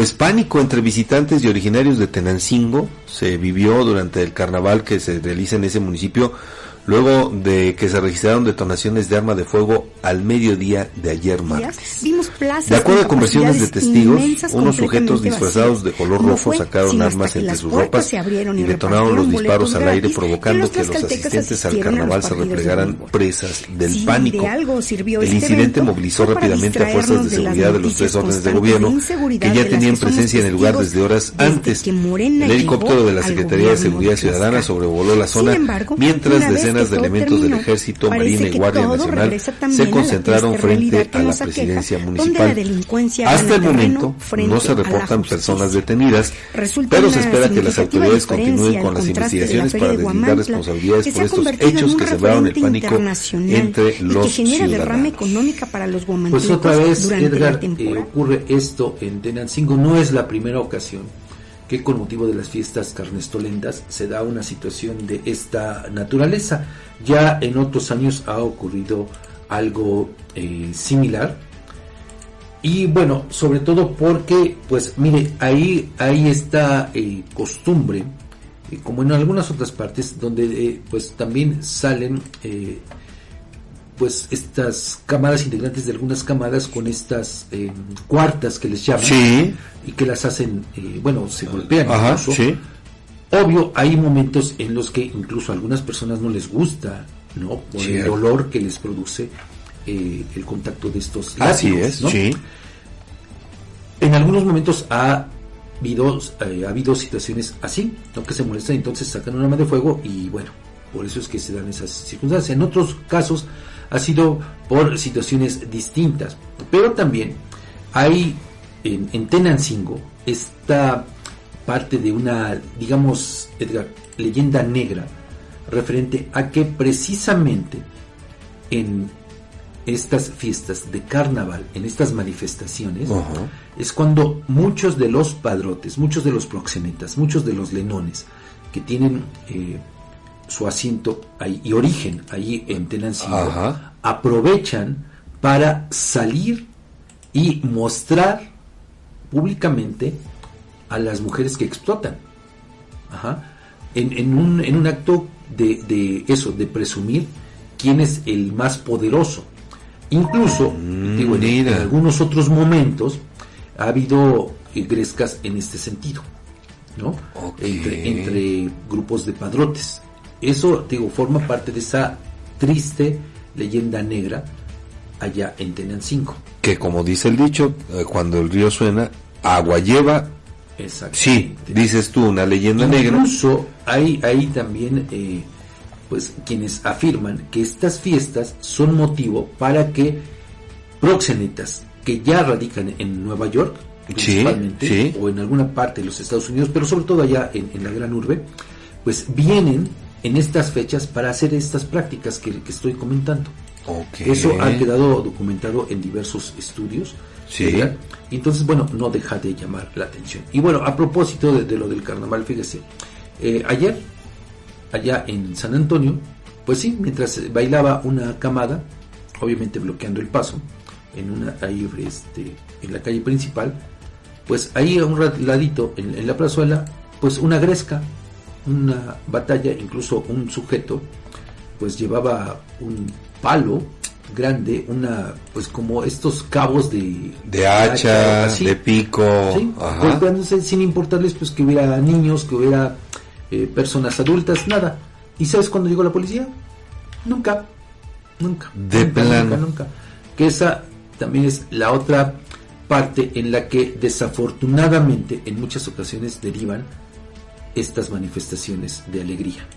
pues pánico entre visitantes y originarios de Tenancingo. Se vivió durante el carnaval que se realiza en ese municipio luego de que se registraron detonaciones de arma de fuego al mediodía de ayer martes. de acuerdo a conversiones de testigos, unos sujetos disfrazados de color rojo sacaron armas entre sus ropas y detonaron los disparos al aire provocando que los asistentes al carnaval se replegaran presas del pánico. El este incidente movilizó rápidamente a fuerzas de seguridad de los tres órdenes de gobierno que ya tenían presencia en el lugar desde horas antes. El helicóptero de la Secretaría de Seguridad Ciudadana sobrevoló la zona mientras decenas de elementos del Ejército, Marina y Guardia Nacional se concentraron frente a la presidencia municipal. Hasta el momento no se reportan personas detenidas, pero se espera que las autoridades continúen con las investigaciones para deslindar responsabilidades por estos hechos que sembraron el pánico entre los ciudadanos. Pues otra vez, Edgar, eh, ocurre esto en Tenancingo. No es la primera ocasión que con motivo de las fiestas carnestolendas se da una situación de esta naturaleza. Ya en otros años ha ocurrido algo eh, similar. Y bueno, sobre todo porque, pues mire, ahí hay esta eh, costumbre, eh, como en algunas otras partes, donde pues también salen pues estas camadas integrantes de algunas camadas con estas eh, cuartas que les llaman. Y que las hacen, eh, bueno, se golpean Obvio, hay momentos en los que incluso a algunas personas no les gusta, ¿no? Por el dolor que les produce eh, el contacto de estos Así es, En algunos momentos ha habido, ha habido situaciones así, ¿no? Que se molestan, entonces sacan un arma de fuego y bueno, por eso es que se dan esas circunstancias. En otros casos ha sido por situaciones distintas. Pero también hay en, Tenancingo esta parte de una, digamos, Edgar, leyenda negra referente a que precisamente en estas fiestas de carnaval, en estas manifestaciones, es cuando muchos de los padrotes, muchos de los proxenetas, muchos de los lenones que tienen eh, su asiento y origen allí en Tenancingo, aprovechan para salir y mostrar públicamente a las mujeres que explotan. En, un, en, un, acto de, eso, de presumir quién es el más poderoso. Incluso, mm, digo, en, algunos otros momentos ha habido grescas en este sentido, ¿no? Entre, entre grupos de padrotes. Eso, digo, forma parte de esa triste leyenda negra allá en Tenancingo. Que como dice el dicho, eh, cuando el río suena, agua lleva. Sí, dices tú, una leyenda negra. Incluso hay, hay también eh, pues quienes afirman que estas fiestas son motivo para que proxenetas que ya radican en Nueva York, principalmente, o en alguna parte de los Estados Unidos, pero sobre todo allá en, en la gran urbe, pues vienen en estas fechas para hacer estas prácticas que, estoy comentando. Eso ha quedado documentado en diversos estudios. Sí. entonces, bueno, no deja de llamar la atención. Y bueno, a propósito de, lo del carnaval, fíjese, eh, ayer, allá en San Antonio, pues sí, mientras bailaba una camada, obviamente bloqueando el paso, en una ahí este, en la calle principal, pues ahí a un ladito en, en la plazuela, pues una gresca una batalla, incluso un sujeto, pues llevaba un palo grande, una, pues como estos cabos de, de hacha, de pico, golpeándose sin importarles pues que hubiera niños, que hubiera eh, personas adultas, nada. ¿Y sabes cuándo llegó la policía? Nunca, nunca. De nunca, Nunca, nunca. Que esa también es la otra parte en la que desafortunadamente en muchas ocasiones derivan estas manifestaciones de alegría.